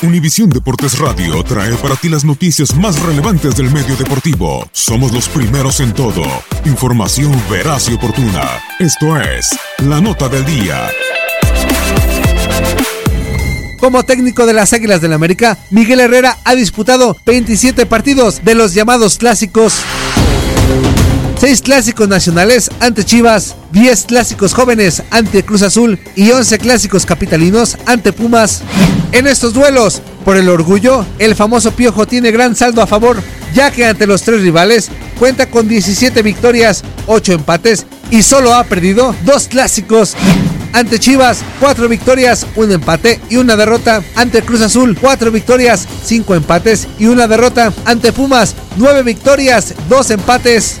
Univisión Deportes Radio trae para ti las noticias más relevantes del medio deportivo. Somos los primeros en todo. Información veraz y oportuna. Esto es La Nota del Día. Como técnico de las Águilas del América, Miguel Herrera ha disputado 27 partidos de los llamados clásicos. 6 clásicos nacionales ante Chivas, 10 clásicos jóvenes ante Cruz Azul y 11 clásicos capitalinos ante Pumas. En estos duelos, por el orgullo, el famoso Piojo tiene gran saldo a favor, ya que ante los tres rivales cuenta con 17 victorias, 8 empates y solo ha perdido 2 clásicos. Ante Chivas, 4 victorias, un empate y una derrota. Ante Cruz Azul, 4 victorias, 5 empates y una derrota. Ante Pumas, 9 victorias, 2 empates.